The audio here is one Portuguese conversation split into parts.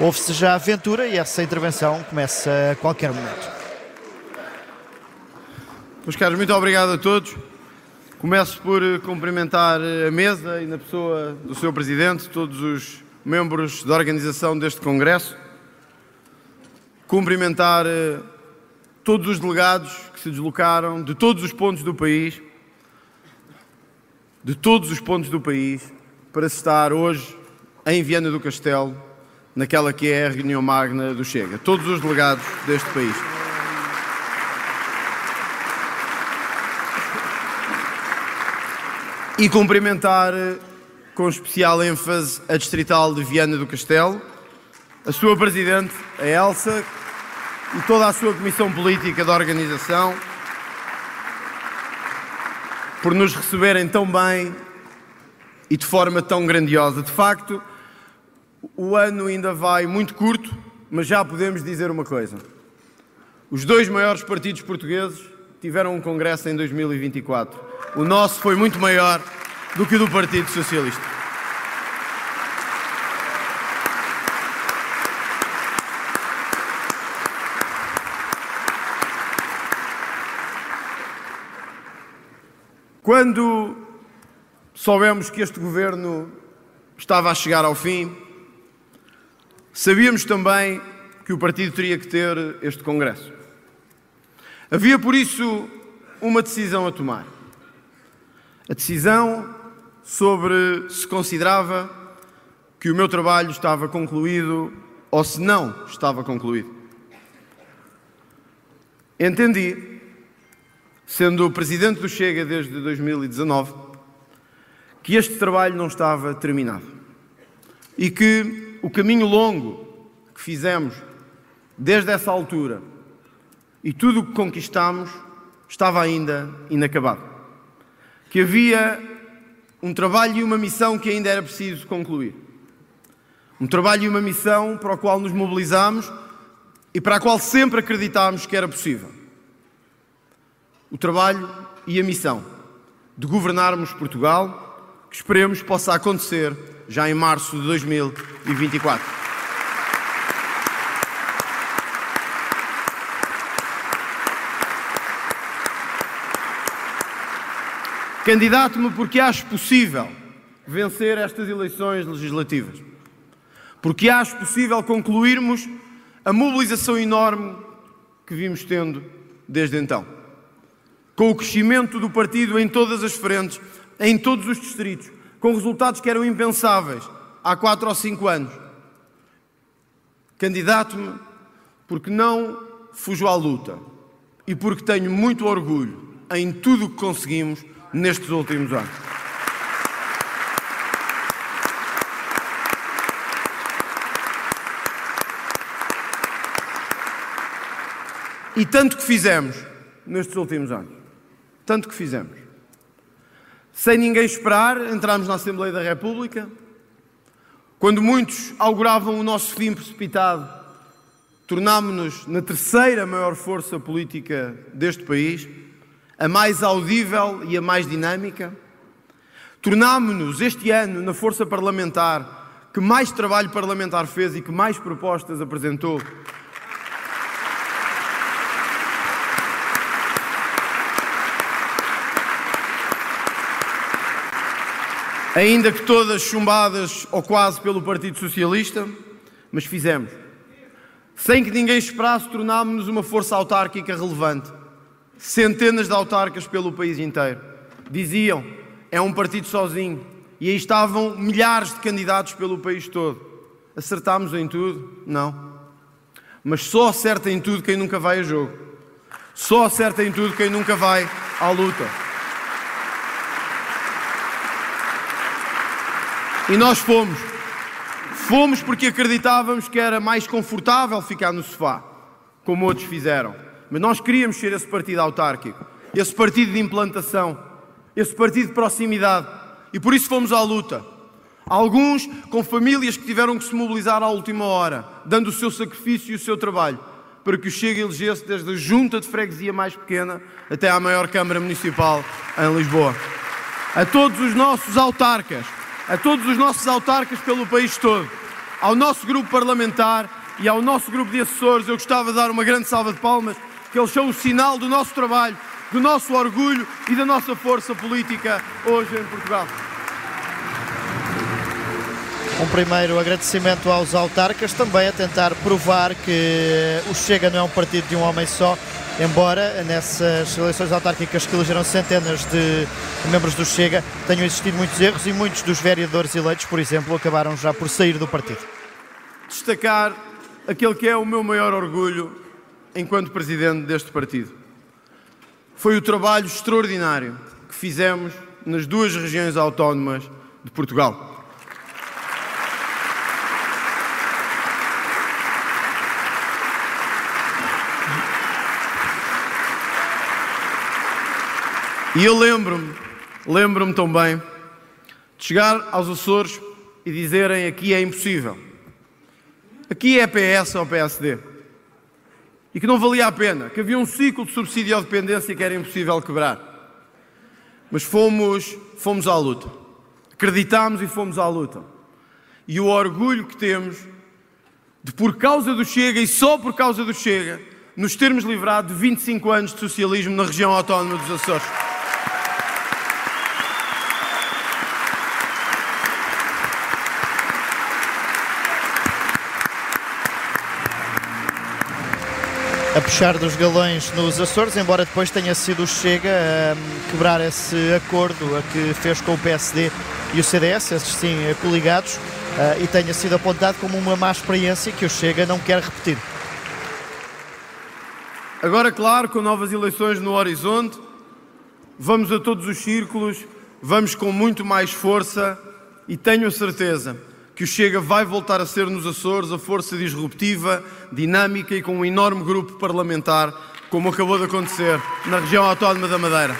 Ouve-se já a aventura e essa intervenção começa a qualquer momento. Meus caros, muito obrigado a todos. Começo por eh, cumprimentar eh, a mesa e na pessoa do Sr. Presidente, todos os membros da organização deste Congresso. Cumprimentar eh, todos os delegados que se deslocaram de todos os pontos do país, de todos os pontos do país, para estar hoje em Viana do Castelo, naquela que é a reunião magna do Chega. Todos os delegados deste país. E cumprimentar com especial ênfase a Distrital de Viana do Castelo, a sua Presidente, a Elsa, e toda a sua Comissão Política da organização, por nos receberem tão bem e de forma tão grandiosa. De facto, o ano ainda vai muito curto, mas já podemos dizer uma coisa. Os dois maiores partidos portugueses tiveram um congresso em 2024. O nosso foi muito maior do que o do Partido Socialista. Quando soubemos que este governo estava a chegar ao fim, sabíamos também que o partido teria que ter este Congresso. Havia, por isso, uma decisão a tomar. A decisão sobre se considerava que o meu trabalho estava concluído ou se não estava concluído. Entendi, sendo presidente do Chega desde 2019, que este trabalho não estava terminado e que o caminho longo que fizemos desde essa altura e tudo o que conquistamos estava ainda inacabado. Que havia um trabalho e uma missão que ainda era preciso concluir. Um trabalho e uma missão para o qual nos mobilizamos e para a qual sempre acreditámos que era possível. O trabalho e a missão de governarmos Portugal que esperemos possa acontecer já em março de 2024. Candidato-me porque acho possível vencer estas eleições legislativas. Porque acho possível concluirmos a mobilização enorme que vimos tendo desde então. Com o crescimento do partido em todas as frentes, em todos os distritos, com resultados que eram impensáveis há quatro ou cinco anos. Candidato-me porque não fujo à luta e porque tenho muito orgulho em tudo o que conseguimos nestes últimos anos. E tanto que fizemos nestes últimos anos. Tanto que fizemos. Sem ninguém esperar, entramos na Assembleia da República. Quando muitos auguravam o nosso fim precipitado, tornámos-nos na terceira maior força política deste país, a mais audível e a mais dinâmica. Tornámos-nos este ano na força parlamentar que mais trabalho parlamentar fez e que mais propostas apresentou ainda que todas chumbadas ou quase pelo Partido Socialista, mas fizemos. Sem que ninguém esperasse, tornámos-nos uma força autárquica relevante. Centenas de autarcas pelo país inteiro. Diziam, é um partido sozinho. E aí estavam milhares de candidatos pelo país todo. Acertámos em tudo? Não. Mas só acerta em tudo quem nunca vai a jogo. Só acerta em tudo quem nunca vai à luta. E nós fomos. Fomos porque acreditávamos que era mais confortável ficar no sofá, como outros fizeram. Mas nós queríamos ser esse partido autárquico, esse partido de implantação, esse partido de proximidade. E por isso fomos à luta. Alguns com famílias que tiveram que se mobilizar à última hora, dando o seu sacrifício e o seu trabalho, para que o Chega elegesse desde a junta de freguesia mais pequena até à maior Câmara Municipal em Lisboa. A todos os nossos autarcas, a todos os nossos autarcas pelo país todo, ao nosso grupo parlamentar e ao nosso grupo de assessores, eu gostava de dar uma grande salva de palmas, que eles são o sinal do nosso trabalho, do nosso orgulho e da nossa força política hoje em Portugal. Um primeiro agradecimento aos autarcas, também a tentar provar que o Chega não é um partido de um homem só, embora nessas eleições autárquicas que elegeram centenas de membros do Chega tenham existido muitos erros e muitos dos vereadores eleitos, por exemplo, acabaram já por sair do partido. Destacar aquele que é o meu maior orgulho enquanto presidente deste partido. Foi o trabalho extraordinário que fizemos nas duas regiões autónomas de Portugal. E eu lembro-me, lembro-me tão bem, de chegar aos Açores e dizerem aqui é impossível. Aqui é PS ou PSD. E que não valia a pena, que havia um ciclo de subsídio à dependência que era impossível quebrar. Mas fomos, fomos à luta. Acreditámos e fomos à luta. E o orgulho que temos de, por causa do Chega e só por causa do Chega, nos termos livrado de 25 anos de socialismo na região autónoma dos Açores. A puxar dos galões nos Açores, embora depois tenha sido o Chega a quebrar esse acordo a que fez com o PSD e o CDS, esses sim coligados, e tenha sido apontado como uma má experiência que o Chega não quer repetir. Agora, claro, com novas eleições no horizonte, vamos a todos os círculos, vamos com muito mais força e tenho certeza que o Chega vai voltar a ser nos Açores a força disruptiva, dinâmica e com um enorme grupo parlamentar, como acabou de acontecer na região autónoma da Madeira.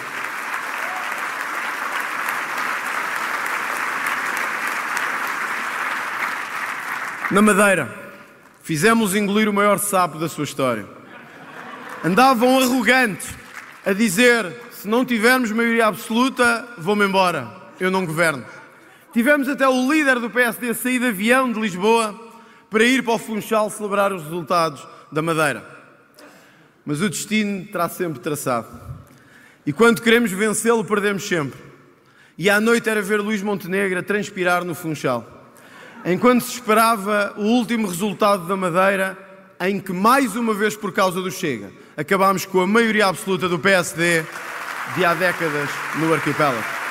Na Madeira, fizemos engolir o maior sapo da sua história. Andavam arrogantes a dizer: se não tivermos maioria absoluta, vou-me embora, eu não governo. Tivemos até o líder do PSD sair de avião de Lisboa para ir para o Funchal celebrar os resultados da Madeira. Mas o destino terá sempre traçado. E quando queremos vencê-lo, perdemos sempre. E à noite era ver Luís Montenegro a transpirar no Funchal. Enquanto se esperava o último resultado da Madeira, em que, mais uma vez por causa do Chega, acabámos com a maioria absoluta do PSD de há décadas no arquipélago.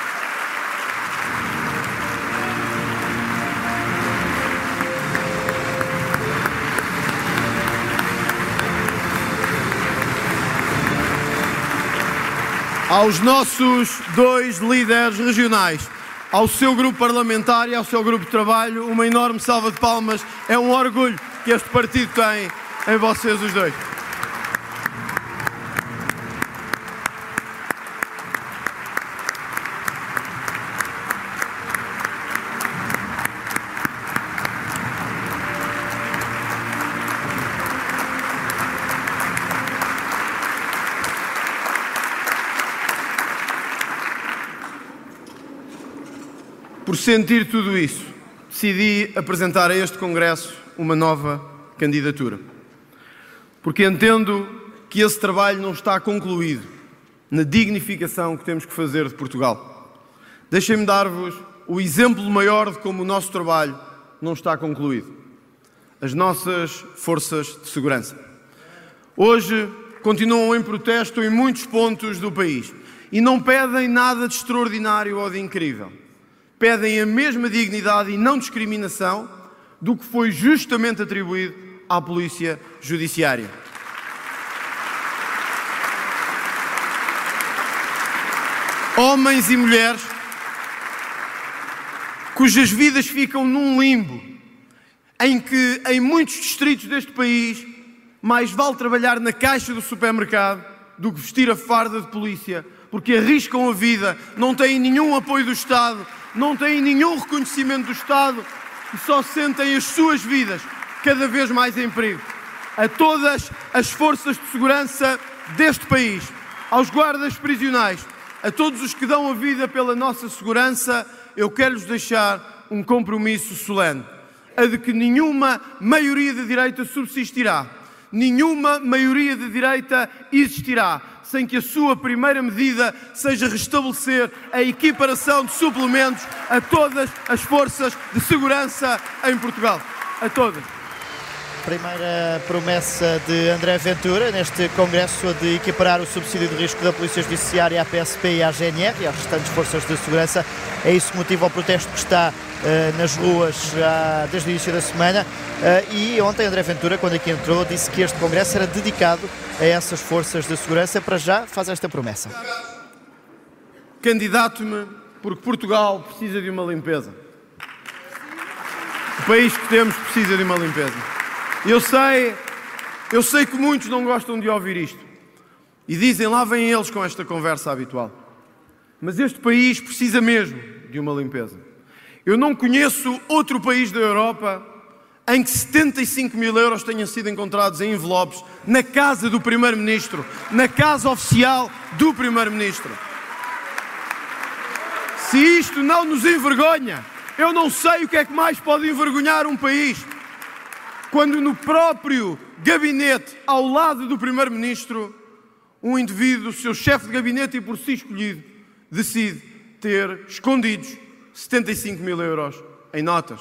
Aos nossos dois líderes regionais, ao seu grupo parlamentar e ao seu grupo de trabalho, uma enorme salva de palmas. É um orgulho que este partido tem em vocês os dois. Por sentir tudo isso, decidi apresentar a este Congresso uma nova candidatura. Porque entendo que esse trabalho não está concluído na dignificação que temos que fazer de Portugal. Deixem-me dar-vos o exemplo maior de como o nosso trabalho não está concluído. As nossas forças de segurança. Hoje continuam em protesto em muitos pontos do país e não pedem nada de extraordinário ou de incrível pedem a mesma dignidade e não discriminação do que foi justamente atribuído à Polícia Judiciária. Homens e mulheres cujas vidas ficam num limbo, em que em muitos distritos deste país mais vale trabalhar na caixa do supermercado do que vestir a farda de polícia, porque arriscam a vida, não têm nenhum apoio do Estado, não têm nenhum reconhecimento do Estado e só sentem as suas vidas cada vez mais em perigo. A todas as forças de segurança deste país, aos guardas prisionais, a todos os que dão a vida pela nossa segurança, eu quero-lhes deixar um compromisso solene. a de que nenhuma maioria de direita subsistirá, nenhuma maioria de direita existirá sem que a sua primeira medida seja restabelecer a equiparação de suplementos a todas as forças de segurança em Portugal. A todas. Primeira promessa de André Ventura neste Congresso de equiparar o subsídio de risco da Polícia Judiciária à PSP e à GNR e às restantes forças de segurança. É isso que motiva o protesto que está nas ruas já desde o início da semana. Uh, e ontem André Ventura, quando aqui entrou, disse que este Congresso era dedicado a essas forças de segurança. Para já faz esta promessa. Candidato-me porque Portugal precisa de uma limpeza. O país que temos precisa de uma limpeza. Eu sei, eu sei que muitos não gostam de ouvir isto. E dizem, lá vêm eles com esta conversa habitual. Mas este país precisa mesmo de uma limpeza. Eu não conheço outro país da Europa em que 75 mil euros tenham sido encontrados em envelopes na casa do Primeiro-Ministro, na casa oficial do Primeiro-Ministro. Se isto não nos envergonha, eu não sei o que é que mais pode envergonhar um país quando no próprio gabinete, ao lado do Primeiro-Ministro, um indivíduo, seu chefe de gabinete e por si escolhido, decide ter escondidos 75 mil euros em notas.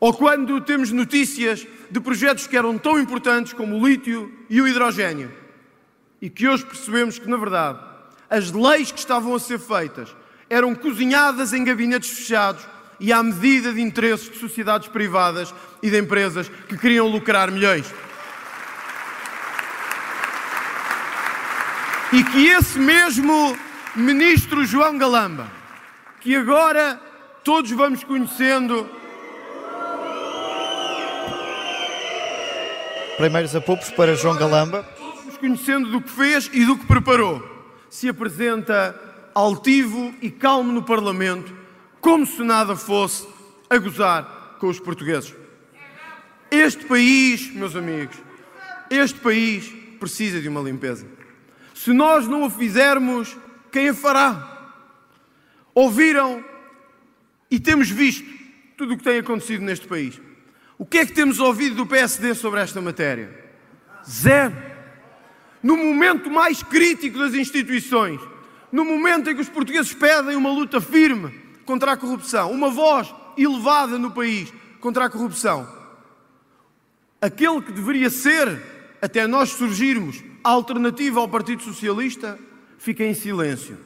Ou quando temos notícias de projetos que eram tão importantes como o lítio e o hidrogênio, e que hoje percebemos que, na verdade, as leis que estavam a ser feitas eram cozinhadas em gabinetes fechados e à medida de interesses de sociedades privadas e de empresas que queriam lucrar milhões. E que esse mesmo ministro João Galamba, que agora todos vamos conhecendo. Primeiros apupos para João Galamba. Todos vamos conhecendo do que fez e do que preparou. Se apresenta altivo e calmo no Parlamento como se nada fosse a gozar com os portugueses. Este país, meus amigos, este país precisa de uma limpeza. Se nós não a fizermos, quem a fará? Ouviram e temos visto tudo o que tem acontecido neste país. O que é que temos ouvido do PSD sobre esta matéria? Zero. No momento mais crítico das instituições, no momento em que os portugueses pedem uma luta firme contra a corrupção, uma voz elevada no país contra a corrupção. Aquele que deveria ser, até nós surgirmos, a alternativa ao Partido Socialista, fica em silêncio.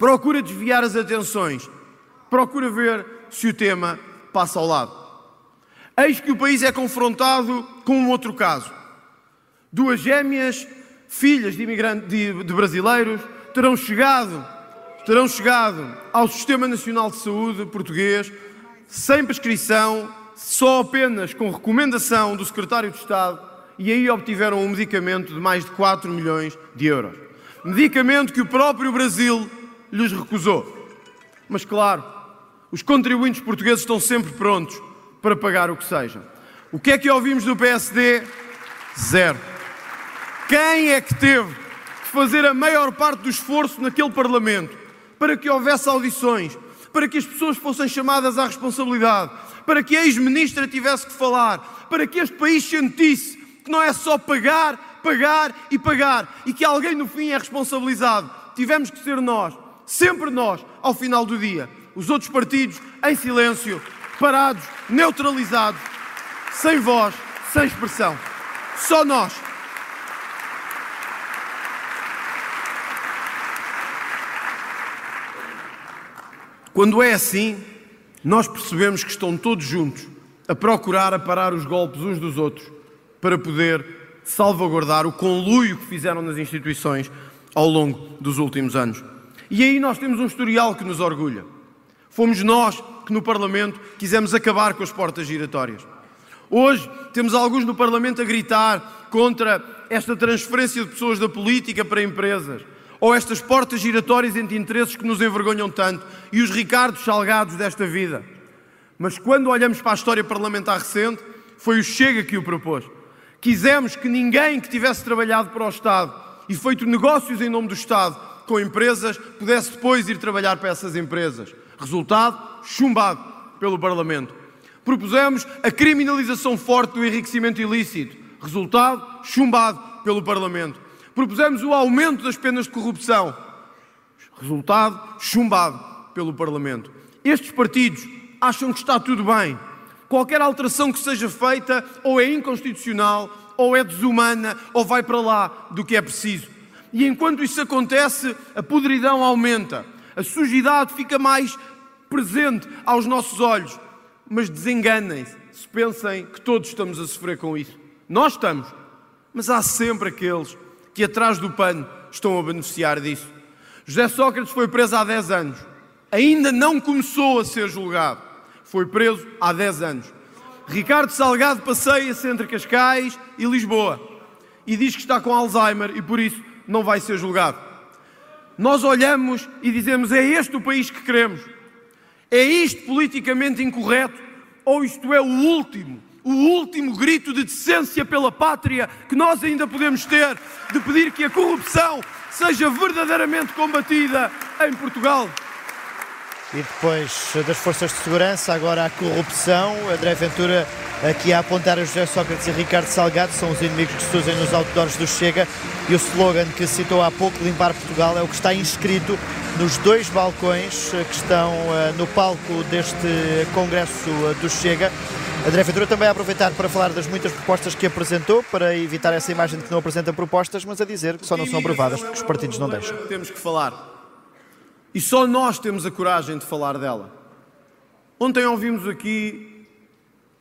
Procura desviar as atenções, procura ver se o tema passa ao lado. Eis que o país é confrontado com um outro caso. Duas gêmeas, filhas de, imigrantes, de, de brasileiros, terão chegado terão chegado ao Sistema Nacional de Saúde português sem prescrição, só apenas com recomendação do Secretário de Estado e aí obtiveram um medicamento de mais de 4 milhões de euros. Medicamento que o próprio Brasil lhes recusou. Mas claro, os contribuintes portugueses estão sempre prontos para pagar o que seja. O que é que ouvimos do PSD? Zero. Quem é que teve que fazer a maior parte do esforço naquele Parlamento para que houvesse audições, para que as pessoas fossem chamadas à responsabilidade, para que a ex-ministra tivesse que falar, para que este país sentisse que não é só pagar, pagar e pagar e que alguém no fim é responsabilizado. Tivemos que ser nós, sempre nós, ao final do dia. Os outros partidos em silêncio, parados, neutralizados, sem voz, sem expressão. Só nós Quando é assim, nós percebemos que estão todos juntos a procurar aparar os golpes uns dos outros para poder salvaguardar o conluio que fizeram nas instituições ao longo dos últimos anos. E aí nós temos um historial que nos orgulha. Fomos nós que no Parlamento quisemos acabar com as portas giratórias. Hoje temos alguns no Parlamento a gritar contra esta transferência de pessoas da política para empresas ou estas portas giratórias entre interesses que nos envergonham tanto e os Ricardos Salgados desta vida. Mas quando olhamos para a história parlamentar recente, foi o Chega que o propôs. Quisemos que ninguém que tivesse trabalhado para o Estado e feito negócios em nome do Estado com empresas pudesse depois ir trabalhar para essas empresas. Resultado: chumbado pelo Parlamento. Propusemos a criminalização forte do enriquecimento ilícito. Resultado: chumbado pelo Parlamento. Propusemos o aumento das penas de corrupção. Resultado: chumbado pelo Parlamento. Estes partidos acham que está tudo bem. Qualquer alteração que seja feita ou é inconstitucional, ou é desumana, ou vai para lá do que é preciso. E enquanto isso acontece, a podridão aumenta, a sujidade fica mais presente aos nossos olhos. Mas desenganem-se se pensem que todos estamos a sofrer com isso. Nós estamos, mas há sempre aqueles que atrás do pano estão a beneficiar disso. José Sócrates foi preso há 10 anos. Ainda não começou a ser julgado. Foi preso há 10 anos. Ricardo Salgado passeia-se entre Cascais e Lisboa e diz que está com Alzheimer e por isso não vai ser julgado. Nós olhamos e dizemos: é este o país que queremos? É isto politicamente incorreto? Ou isto é o último, o último grito de decência pela pátria que nós ainda podemos ter de pedir que a corrupção seja verdadeiramente combatida em Portugal? E depois das forças de segurança, agora a corrupção. André Ventura aqui a apontar a José Sócrates e Ricardo Salgado, são os inimigos que surgem nos outdoors do Chega. E o slogan que citou há pouco, Limpar Portugal, é o que está inscrito nos dois balcões que estão uh, no palco deste congresso do Chega. André Ventura também a aproveitar para falar das muitas propostas que apresentou, para evitar essa imagem de que não apresenta propostas, mas a dizer que só não são aprovadas porque os partidos não deixam. Temos que falar. E só nós temos a coragem de falar dela. Ontem ouvimos aqui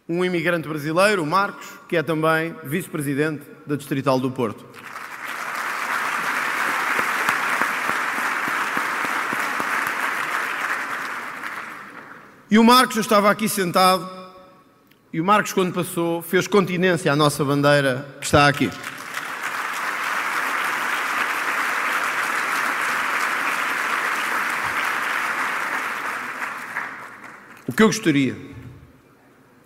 um imigrante brasileiro, o Marcos, que é também vice-presidente da Distrital do Porto. E o Marcos, eu estava aqui sentado, e o Marcos, quando passou, fez continência à nossa bandeira que está aqui. Que eu gostaria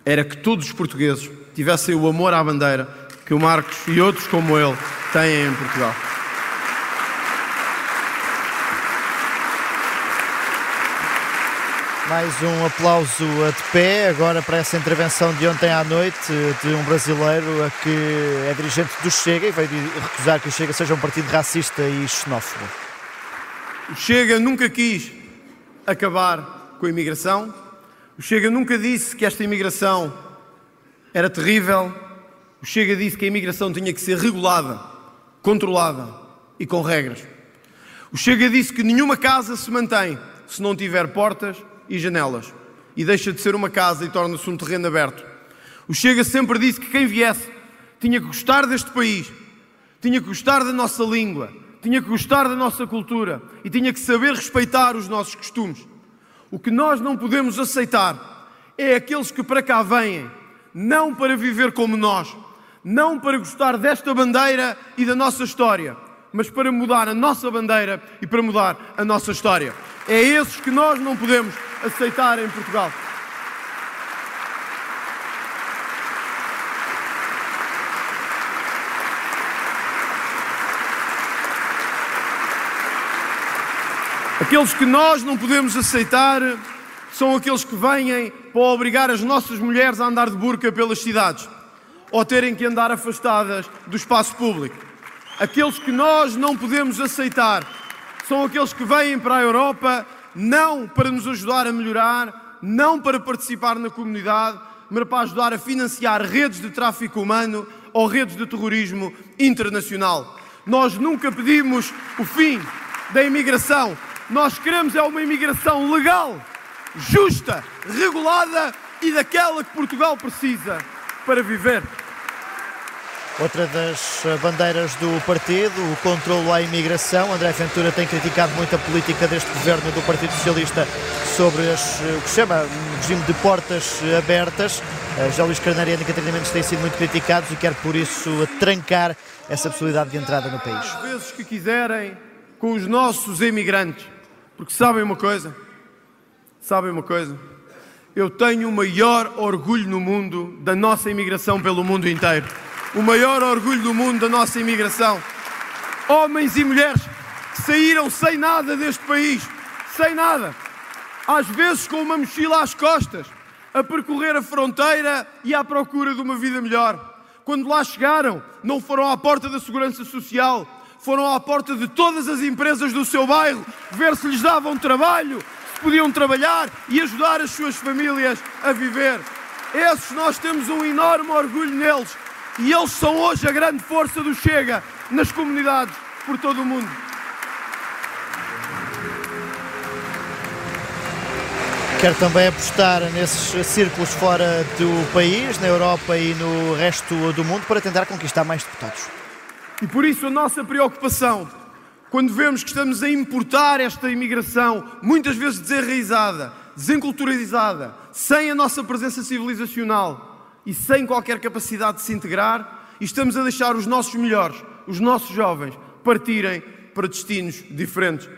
era que todos os portugueses tivessem o amor à bandeira que o Marcos e outros como ele têm em Portugal. Mais um aplauso de pé agora para essa intervenção de ontem à noite de um brasileiro que é dirigente do Chega e veio recusar que o Chega seja um partido racista e xenófobo. O Chega nunca quis acabar com a imigração. O Chega nunca disse que esta imigração era terrível. O Chega disse que a imigração tinha que ser regulada, controlada e com regras. O Chega disse que nenhuma casa se mantém se não tiver portas e janelas e deixa de ser uma casa e torna-se um terreno aberto. O Chega sempre disse que quem viesse tinha que gostar deste país, tinha que gostar da nossa língua, tinha que gostar da nossa cultura e tinha que saber respeitar os nossos costumes. O que nós não podemos aceitar é aqueles que para cá vêm, não para viver como nós, não para gostar desta bandeira e da nossa história, mas para mudar a nossa bandeira e para mudar a nossa história. É esses que nós não podemos aceitar em Portugal. Aqueles que nós não podemos aceitar são aqueles que vêm para obrigar as nossas mulheres a andar de burca pelas cidades ou terem que andar afastadas do espaço público. Aqueles que nós não podemos aceitar são aqueles que vêm para a Europa não para nos ajudar a melhorar, não para participar na comunidade, mas para ajudar a financiar redes de tráfico humano ou redes de terrorismo internacional. Nós nunca pedimos o fim da imigração. Nós queremos é uma imigração legal, justa, regulada e daquela que Portugal precisa para viver. Outra das bandeiras do partido, o controlo à imigração. André Ventura tem criticado muito a política deste governo do Partido Socialista sobre as, o que se chama um regime de portas abertas. Já Luís Carneiro e Catarina Mendes têm sido muito criticados e quer por isso trancar essa possibilidade de entrada no país. Às vezes que quiserem com os nossos imigrantes, porque sabem uma coisa? Sabem uma coisa? Eu tenho o maior orgulho no mundo da nossa imigração pelo mundo inteiro o maior orgulho do mundo da nossa imigração. Homens e mulheres que saíram sem nada deste país, sem nada, às vezes com uma mochila às costas, a percorrer a fronteira e à procura de uma vida melhor. Quando lá chegaram, não foram à porta da Segurança Social, foram à porta de todas as empresas do seu bairro, ver se lhes davam trabalho, se podiam trabalhar e ajudar as suas famílias a viver. Esses nós temos um enorme orgulho neles e eles são hoje a grande força do Chega nas comunidades por todo o mundo. Quer também apostar nesses círculos fora do país, na Europa e no resto do mundo, para tentar conquistar mais deputados. E por isso a nossa preocupação, quando vemos que estamos a importar esta imigração, muitas vezes desenraizada, desenculturalizada, sem a nossa presença civilizacional e sem qualquer capacidade de se integrar, e estamos a deixar os nossos melhores, os nossos jovens, partirem para destinos diferentes.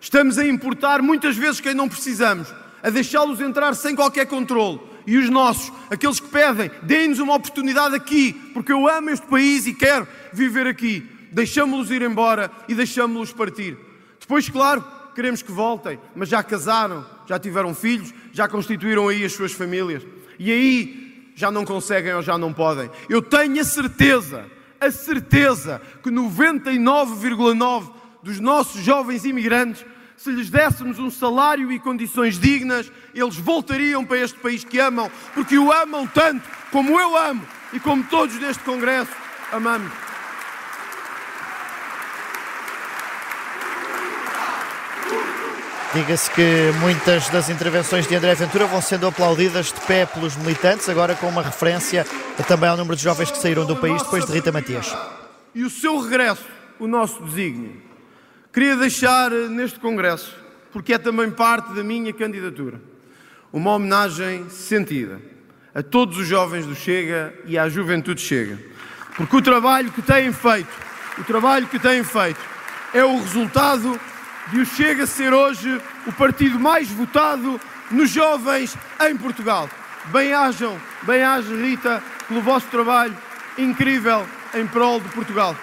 Estamos a importar muitas vezes quem não precisamos a deixá-los entrar sem qualquer controle. E os nossos, aqueles que pedem, deem-nos uma oportunidade aqui, porque eu amo este país e quero viver aqui. Deixamos-los ir embora e deixamos-los partir. Depois, claro, queremos que voltem, mas já casaram, já tiveram filhos, já constituíram aí as suas famílias. E aí já não conseguem ou já não podem. Eu tenho a certeza, a certeza que 99,9% dos nossos jovens imigrantes se lhes dessemos um salário e condições dignas, eles voltariam para este país que amam, porque o amam tanto como eu amo e como todos deste Congresso amamos. Diga-se que muitas das intervenções de André Ventura vão sendo aplaudidas de pé pelos militantes, agora com uma referência também ao número de jovens que saíram do país depois de Rita Matias. E o seu regresso, o nosso desígnio. Queria deixar neste Congresso, porque é também parte da minha candidatura, uma homenagem sentida a todos os jovens do Chega e à juventude Chega. Porque o trabalho que têm feito, o trabalho que têm feito, é o resultado de o Chega ser hoje o partido mais votado nos jovens em Portugal. Bem-ajam, bem-aja Rita, pelo vosso trabalho incrível em prol de Portugal.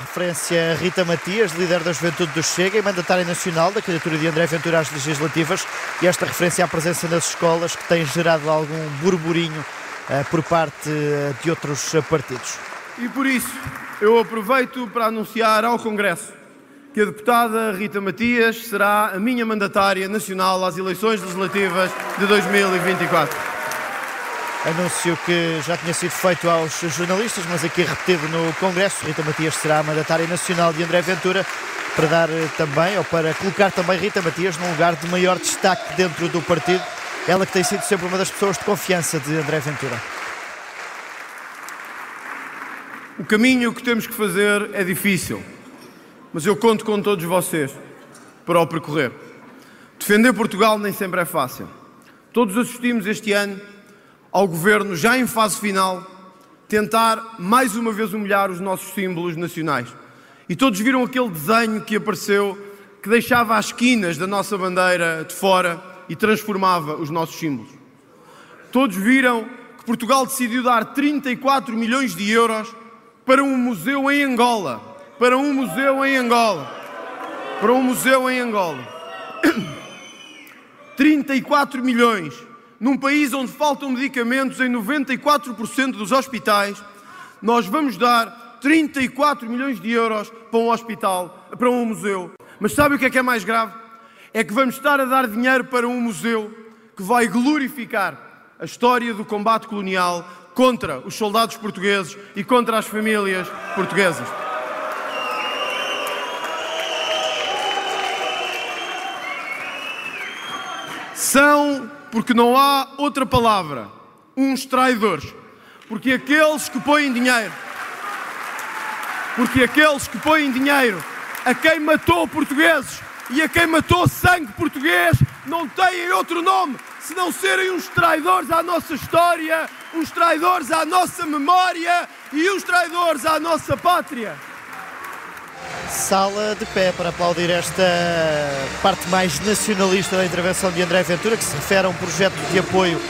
Referência Rita Matias, líder da Juventude do Chega e mandatária nacional da candidatura de André Ventura às legislativas, e esta referência à presença nas escolas que tem gerado algum burburinho uh, por parte uh, de outros partidos. E por isso eu aproveito para anunciar ao Congresso que a deputada Rita Matias será a minha mandatária nacional às eleições legislativas de 2024. Anúncio que já tinha sido feito aos jornalistas, mas aqui repetido no Congresso. Rita Matias será a mandatária nacional de André Ventura para dar eh, também, ou para colocar também Rita Matias num lugar de maior destaque dentro do partido. Ela que tem sido sempre uma das pessoas de confiança de André Ventura. O caminho que temos que fazer é difícil, mas eu conto com todos vocês para o percorrer. Defender Portugal nem sempre é fácil. Todos assistimos este ano ao governo, já em fase final, tentar mais uma vez humilhar os nossos símbolos nacionais. E todos viram aquele desenho que apareceu que deixava as esquinas da nossa bandeira de fora e transformava os nossos símbolos. Todos viram que Portugal decidiu dar 34 milhões de euros para um museu em Angola. Para um museu em Angola. Para um museu em Angola. 34 milhões num país onde faltam medicamentos em 94% dos hospitais, nós vamos dar 34 milhões de euros para um hospital, para um museu. Mas sabe o que é que é mais grave? É que vamos estar a dar dinheiro para um museu que vai glorificar a história do combate colonial contra os soldados portugueses e contra as famílias portuguesas. São porque não há outra palavra, uns traidores. Porque aqueles que põem dinheiro, porque aqueles que põem dinheiro. A quem matou portugueses e a quem matou sangue português não têm outro nome senão serem uns traidores à nossa história, uns traidores à nossa memória e uns traidores à nossa pátria sala de pé para aplaudir esta parte mais nacionalista da intervenção de André Ventura, que se refere a um projeto de apoio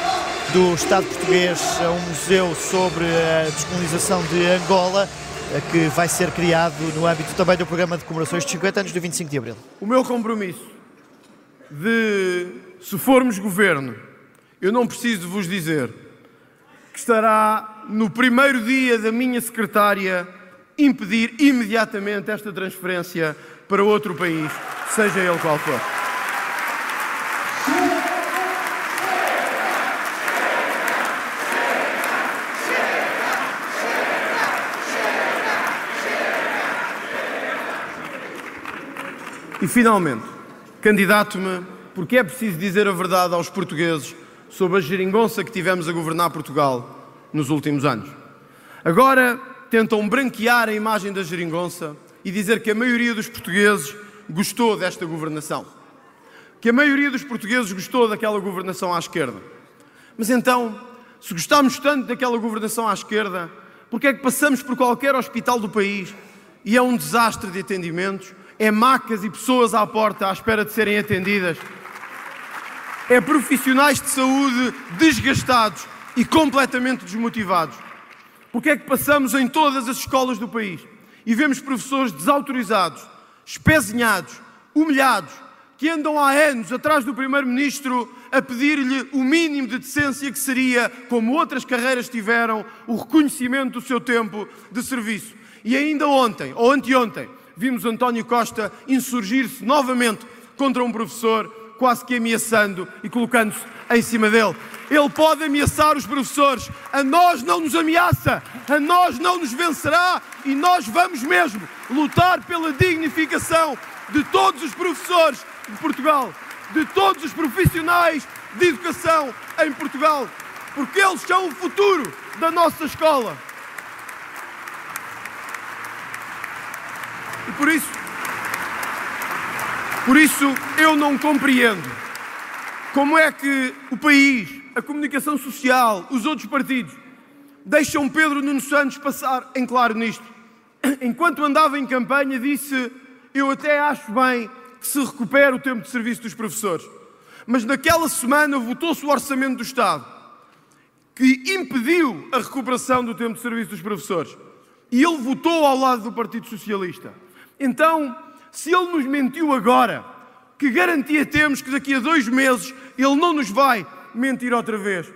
do Estado português a um museu sobre a descolonização de Angola, que vai ser criado no âmbito também do programa de comemorações de 50 anos do 25 de Abril. O meu compromisso de, se formos governo eu não preciso vos dizer que estará no primeiro dia da minha secretária impedir imediatamente esta transferência para outro país, seja ele qual for. E finalmente, candidato-me porque é preciso dizer a verdade aos portugueses sobre a geringonça que tivemos a governar Portugal nos últimos anos. Agora tentam branquear a imagem da geringonça e dizer que a maioria dos portugueses gostou desta governação. Que a maioria dos portugueses gostou daquela governação à esquerda. Mas então, se gostamos tanto daquela governação à esquerda, porque é que passamos por qualquer hospital do país e é um desastre de atendimentos, é macas e pessoas à porta à espera de serem atendidas, é profissionais de saúde desgastados e completamente desmotivados. Porque é que passamos em todas as escolas do país e vemos professores desautorizados, espezinhados, humilhados, que andam há anos atrás do Primeiro-Ministro a pedir-lhe o mínimo de decência que seria, como outras carreiras tiveram, o reconhecimento do seu tempo de serviço. E ainda ontem, ou anteontem, vimos António Costa insurgir-se novamente contra um professor, quase que ameaçando e colocando-se em cima dele. Ele pode ameaçar os professores, a nós não nos ameaça, a nós não nos vencerá e nós vamos mesmo lutar pela dignificação de todos os professores de Portugal, de todos os profissionais de educação em Portugal, porque eles são o futuro da nossa escola. E por isso, por isso eu não compreendo como é que o país, a comunicação social, os outros partidos deixam Pedro Nuno Santos passar em claro nisto. Enquanto andava em campanha, disse: Eu até acho bem que se recupere o tempo de serviço dos professores. Mas naquela semana votou-se o orçamento do Estado, que impediu a recuperação do tempo de serviço dos professores. E ele votou ao lado do Partido Socialista. Então, se ele nos mentiu agora, que garantia temos que daqui a dois meses ele não nos vai mentir outra vez?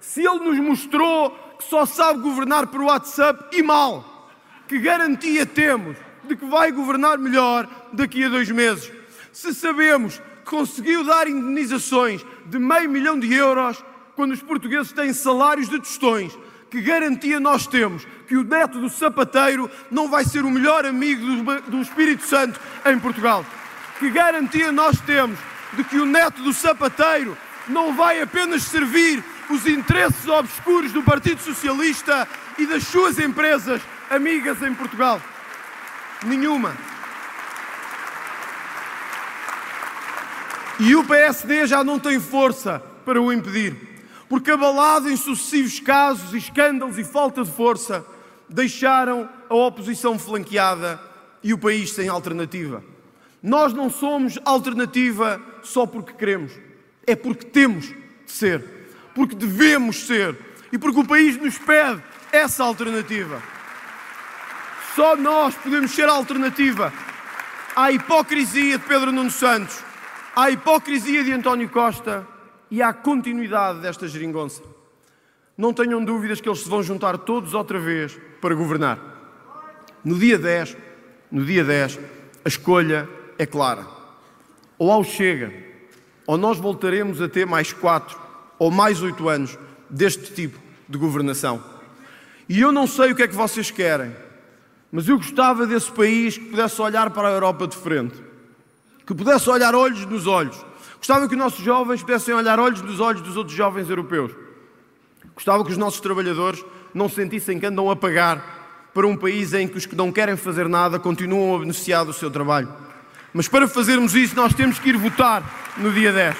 Se ele nos mostrou que só sabe governar por WhatsApp e mal, que garantia temos de que vai governar melhor daqui a dois meses? Se sabemos que conseguiu dar indenizações de meio milhão de euros quando os portugueses têm salários de tostões, que garantia nós temos que o neto do sapateiro não vai ser o melhor amigo do, do Espírito Santo em Portugal? Que garantia nós temos de que o neto do sapateiro não vai apenas servir os interesses obscuros do Partido Socialista e das suas empresas amigas em Portugal? Nenhuma. E o PSD já não tem força para o impedir porque abalado em sucessivos casos, escândalos e falta de força, deixaram a oposição flanqueada e o país sem alternativa. Nós não somos alternativa só porque queremos, é porque temos de ser, porque devemos ser e porque o país nos pede essa alternativa. Só nós podemos ser a alternativa à hipocrisia de Pedro Nuno Santos, à hipocrisia de António Costa e à continuidade desta geringonça. Não tenham dúvidas que eles se vão juntar todos outra vez para governar. No dia 10, no dia 10, a escolha é clara. Ou ao Chega, ou nós voltaremos a ter mais quatro ou mais oito anos deste tipo de governação. E eu não sei o que é que vocês querem, mas eu gostava desse país que pudesse olhar para a Europa de frente, que pudesse olhar olhos nos olhos Gostava que os nossos jovens pudessem olhar olhos nos olhos dos outros jovens europeus. Gostava que os nossos trabalhadores não sentissem que andam a pagar para um país em que os que não querem fazer nada continuam a beneficiar do seu trabalho. Mas para fazermos isso, nós temos que ir votar no dia 10.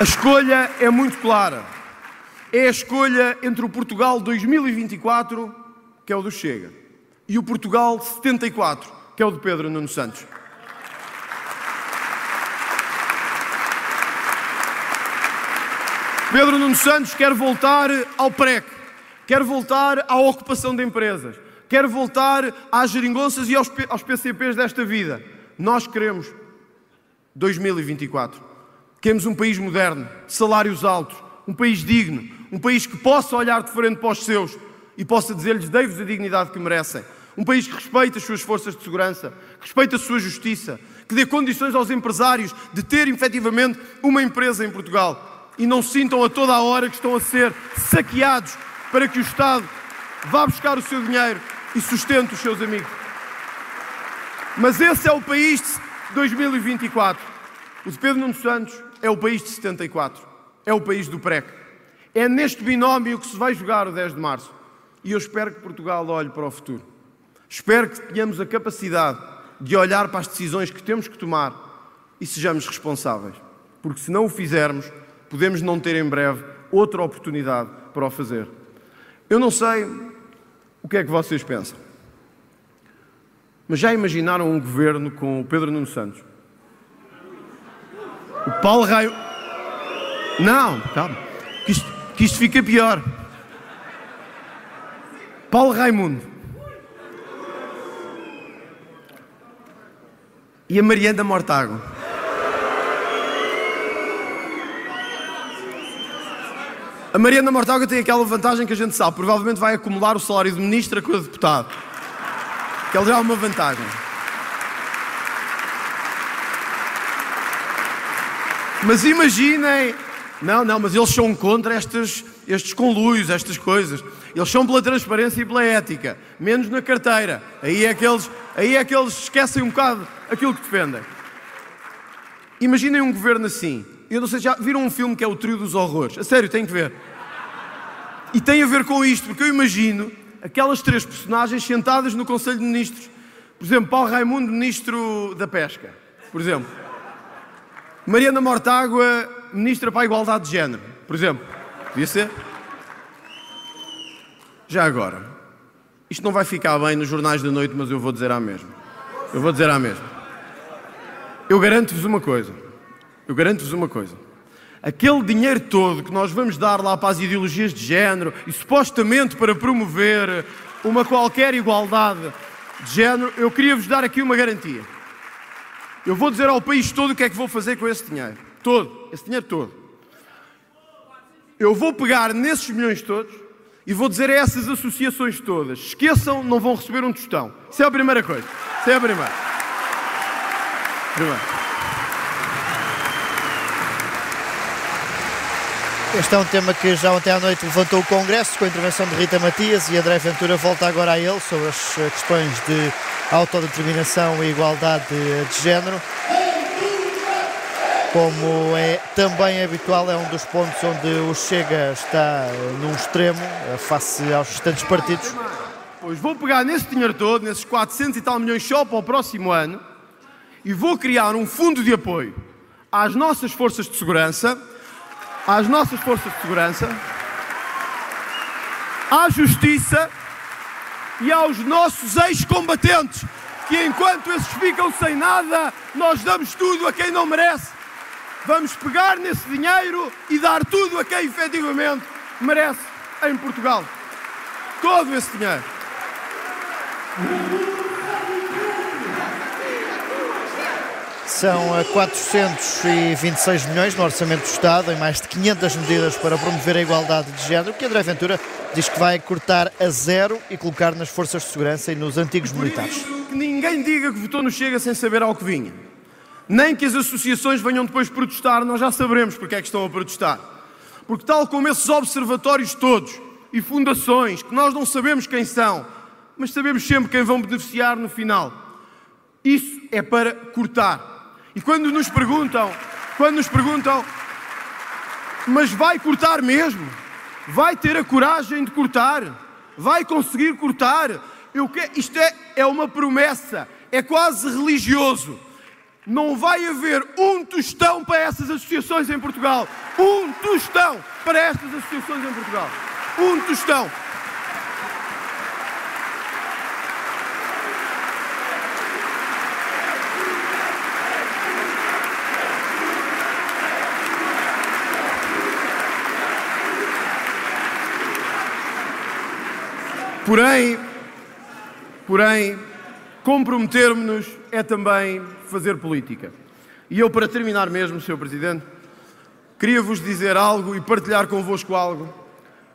A escolha é muito clara. É a escolha entre o Portugal 2024, que é o do Chega, e o Portugal 74, que é o de Pedro Nuno Santos. Pedro Nuno Santos quer voltar ao PREC, quer voltar à ocupação de empresas, quer voltar às geringonças e aos, aos PCPs desta vida. Nós queremos 2024. Queremos um país moderno, de salários altos, um país digno, um país que possa olhar de frente para os seus e possa dizer-lhes: dei-vos a dignidade que merecem. Um país que respeite as suas forças de segurança, que respeite a sua justiça, que dê condições aos empresários de ter efetivamente uma empresa em Portugal e não sintam a toda a hora que estão a ser saqueados para que o Estado vá buscar o seu dinheiro e sustente os seus amigos. Mas esse é o país de 2024. O de Pedro Nuno Santos é o país de 74. É o país do PREC. É neste binómio que se vai jogar o 10 de março. E eu espero que Portugal olhe para o futuro. Espero que tenhamos a capacidade de olhar para as decisões que temos que tomar e sejamos responsáveis. Porque se não o fizermos, podemos não ter em breve outra oportunidade para o fazer. Eu não sei o que é que vocês pensam. Mas já imaginaram um governo com o Pedro Nuno Santos? O Paulo Raio. Não, calma. Que isto, que isto fica pior. Paulo Raimundo. E a Mariana Mortágua. A Mariana Mortágua tem aquela vantagem que a gente sabe, provavelmente vai acumular o salário de ministra com a de deputado. Que ela já é uma vantagem. Mas imaginem. Não, não, mas eles são contra estes, estes conluios, estas coisas. Eles são pela transparência e pela ética, menos na carteira. Aí é que eles, aí é que eles esquecem um bocado aquilo que defendem. Imaginem um governo assim. Eu não sei se já viram um filme que é o Trio dos Horrores. A sério, tem que ver. E tem a ver com isto, porque eu imagino aquelas três personagens sentadas no Conselho de Ministros. Por exemplo, Paulo Raimundo, Ministro da Pesca. Por exemplo. Mariana Mortágua, Ministra para a Igualdade de Género. Por exemplo. Podia ser? Já agora. Isto não vai ficar bem nos jornais da noite, mas eu vou dizer a mesma. Eu vou dizer a mesma. Eu garanto-vos uma coisa. Eu garanto-vos uma coisa. Aquele dinheiro todo que nós vamos dar lá para as ideologias de género e supostamente para promover uma qualquer igualdade de género, eu queria vos dar aqui uma garantia. Eu vou dizer ao país todo o que é que vou fazer com esse dinheiro. Todo. Esse dinheiro todo. Eu vou pegar nesses milhões todos e vou dizer a essas associações todas: esqueçam, não vão receber um tostão. Isso é a primeira coisa. Isso é a primeira. Primeiro. Este é um tema que já ontem à noite levantou o Congresso com a intervenção de Rita Matias e André Ventura volta agora a ele sobre as eh, questões de autodeterminação e igualdade de, género. Como é também habitual, é um dos pontos onde o Chega está eh, num extremo, eh, face aos restantes partidos. Pois vou pegar nesse dinheiro todo, nesses 400 e tal milhões só para o próximo ano, e vou criar um fundo de apoio às nossas forças de segurança às nossas forças de segurança, à justiça e aos nossos ex-combatentes, que enquanto esses ficam sem nada, nós damos tudo a quem não merece. Vamos pegar nesse dinheiro e dar tudo a quem efetivamente merece em Portugal. Todo esse dinheiro. São 426 milhões no Orçamento do Estado, em mais de 500 medidas para promover a igualdade de género, que André Ventura diz que vai cortar a zero e colocar nas forças de segurança e nos antigos militares. Que ninguém diga que votou no Chega sem saber ao que vinha. Nem que as associações venham depois protestar, nós já saberemos porque é que estão a protestar. Porque, tal como esses observatórios todos e fundações, que nós não sabemos quem são, mas sabemos sempre quem vão beneficiar no final, isso é para cortar. E quando nos perguntam, quando nos perguntam, mas vai cortar mesmo? Vai ter a coragem de cortar? Vai conseguir cortar? Eu que, isto é, é uma promessa, é quase religioso. Não vai haver um tostão para essas associações em Portugal. Um tostão para estas associações em Portugal. Um tostão. Porém, porém, comprometermos-nos é também fazer política. E eu, para terminar mesmo, Sr. Presidente, queria vos dizer algo e partilhar convosco algo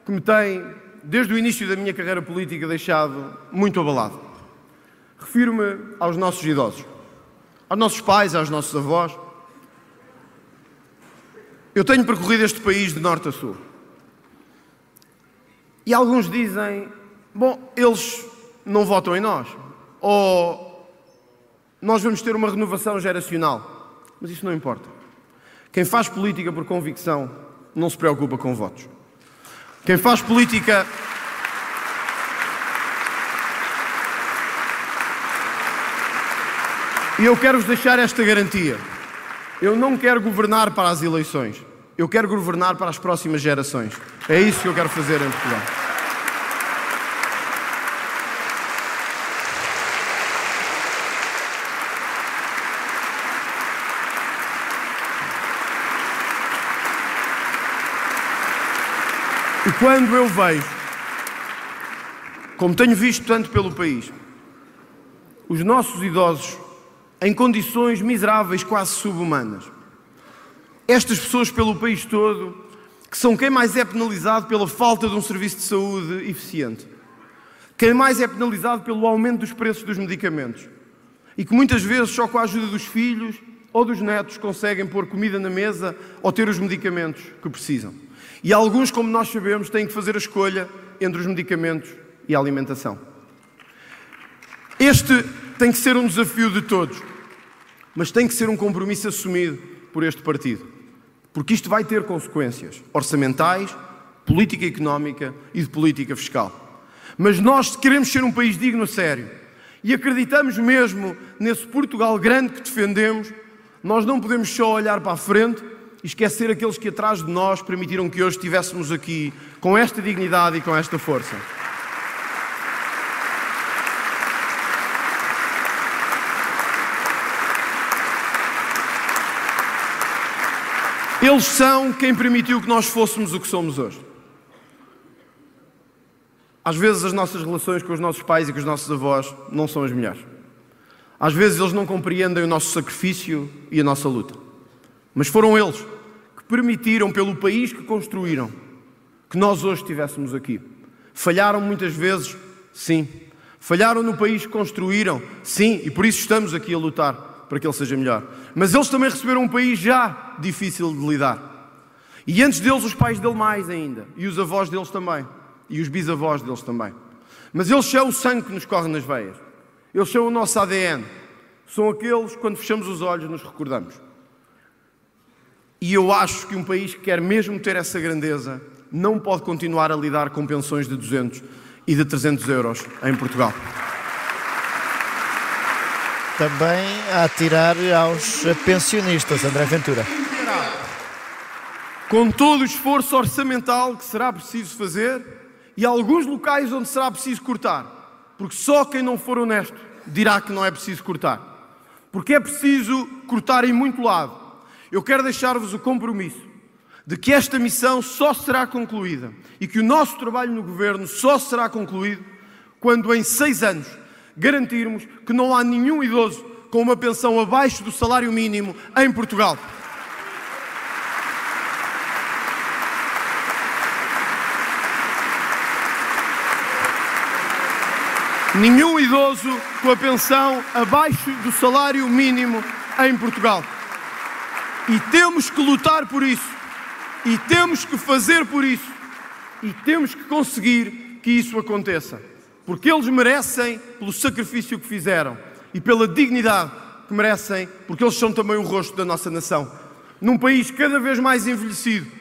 que me tem, desde o início da minha carreira política, deixado muito abalado. Refiro-me aos nossos idosos, aos nossos pais, aos nossos avós. Eu tenho percorrido este país de norte a sul. E alguns dizem: bom, eles não votam em nós. Ou nós vamos ter uma renovação geracional. Mas isso não importa. Quem faz política por convicção não se preocupa com votos. Quem faz política. E eu quero-vos deixar esta garantia. Eu não quero governar para as eleições. Eu quero governar para as próximas gerações. É isso que eu quero fazer em Portugal. Quando eu vejo, como tenho visto tanto pelo país, os nossos idosos em condições miseráveis, quase subhumanas, estas pessoas pelo país todo, que são quem mais é penalizado pela falta de um serviço de saúde eficiente, quem mais é penalizado pelo aumento dos preços dos medicamentos. E que muitas vezes só com a ajuda dos filhos ou dos netos conseguem pôr comida na mesa ou ter os medicamentos que precisam. E alguns, como nós sabemos, têm que fazer a escolha entre os medicamentos e a alimentação. Este tem que ser um desafio de todos, mas tem que ser um compromisso assumido por este partido. Porque isto vai ter consequências orçamentais, política económica e de política fiscal. Mas nós queremos ser um país digno a sério e acreditamos mesmo nesse Portugal grande que defendemos, nós não podemos só olhar para a frente esquecer aqueles que atrás de nós permitiram que hoje estivéssemos aqui com esta dignidade e com esta força. Eles são quem permitiu que nós fôssemos o que somos hoje. Às vezes as nossas relações com os nossos pais e com os nossos avós não são as melhores. Às vezes eles não compreendem o nosso sacrifício e a nossa luta. Mas foram eles permitiram, pelo país que construíram, que nós hoje estivéssemos aqui. Falharam muitas vezes, sim. Falharam no país que construíram, sim, e por isso estamos aqui a lutar para que ele seja melhor. Mas eles também receberam um país já difícil de lidar. E antes deles, os pais dele mais ainda, e os avós deles também, e os bisavós deles também. Mas eles são o sangue que nos corre nas veias. Eles são o nosso ADN. São aqueles que, quando fechamos os olhos, nos recordamos. E eu acho que um país que quer mesmo ter essa grandeza não pode continuar a lidar com pensões de 200 e de 300 euros em Portugal. Também a tirar aos pensionistas, André Ventura. Com todo o esforço orçamental que será preciso fazer e alguns locais onde será preciso cortar, porque só quem não for honesto dirá que não é preciso cortar. Porque é preciso cortar em muito lado eu quero deixar-vos o compromisso de que esta missão só será concluída e que o nosso trabalho no governo só será concluído quando, em seis anos, garantirmos que não há nenhum idoso com uma pensão abaixo do salário mínimo em Portugal. Nenhum idoso com a pensão abaixo do salário mínimo em Portugal. E temos que lutar por isso. E temos que fazer por isso. E temos que conseguir que isso aconteça. Porque eles merecem pelo sacrifício que fizeram e pela dignidade que merecem, porque eles são também o rosto da nossa nação. Num país cada vez mais envelhecido,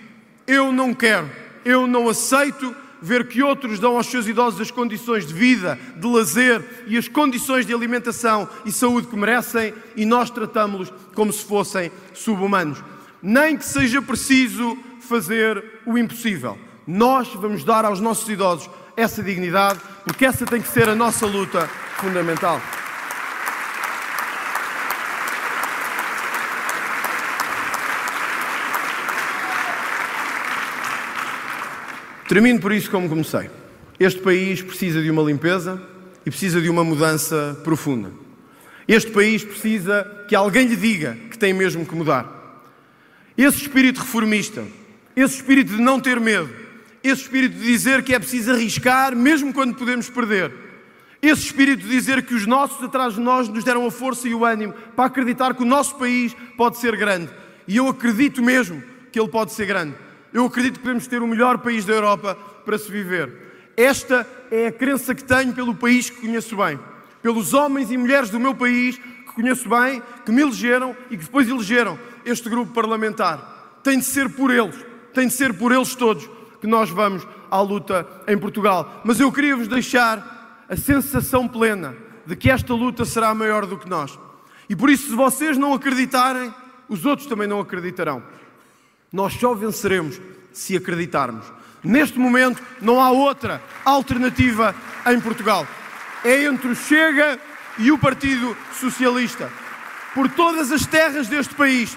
eu não quero, eu não aceito ver que outros dão aos seus idosos as condições de vida, de lazer e as condições de alimentação e saúde que merecem e nós tratamos-los como se fossem subhumanos. Nem que seja preciso fazer o impossível. Nós vamos dar aos nossos idosos essa dignidade, porque essa tem que ser a nossa luta fundamental. Termino por isso como comecei. Este país precisa de uma limpeza e precisa de uma mudança profunda. Este país precisa que alguém lhe diga que tem mesmo que mudar. Esse espírito reformista, esse espírito de não ter medo, esse espírito de dizer que é preciso arriscar mesmo quando podemos perder, esse espírito de dizer que os nossos atrás de nós nos deram a força e o ânimo para acreditar que o nosso país pode ser grande. E eu acredito mesmo que ele pode ser grande. Eu acredito que podemos ter o melhor país da Europa para se viver. Esta é a crença que tenho pelo país que conheço bem, pelos homens e mulheres do meu país que conheço bem, que me elegeram e que depois elegeram este grupo parlamentar. Tem de ser por eles, tem de ser por eles todos que nós vamos à luta em Portugal. Mas eu queria vos deixar a sensação plena de que esta luta será maior do que nós. E por isso, se vocês não acreditarem, os outros também não acreditarão. Nós só venceremos se acreditarmos. Neste momento não há outra alternativa em Portugal. É entre o Chega e o Partido Socialista. Por todas as terras deste país,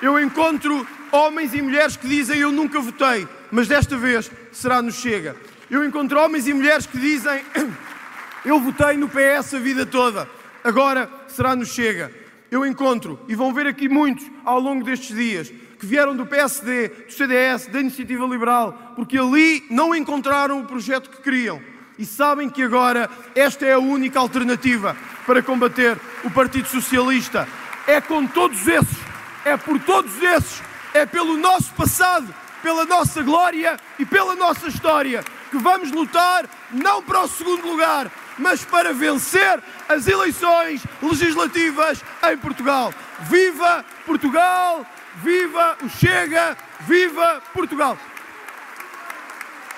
eu encontro homens e mulheres que dizem eu nunca votei, mas desta vez será no Chega. Eu encontro homens e mulheres que dizem eu votei no PS a vida toda, agora será no Chega. Eu encontro, e vão ver aqui muitos ao longo destes dias, que vieram do PSD, do CDS, da Iniciativa Liberal, porque ali não encontraram o projeto que queriam. E sabem que agora esta é a única alternativa para combater o Partido Socialista. É com todos esses, é por todos esses, é pelo nosso passado, pela nossa glória e pela nossa história que vamos lutar não para o segundo lugar, mas para vencer as eleições legislativas em Portugal. Viva Portugal! Viva o Chega! Viva Portugal!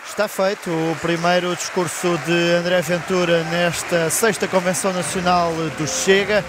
Está feito o primeiro discurso de André Ventura nesta sexta Convenção Nacional do Chega.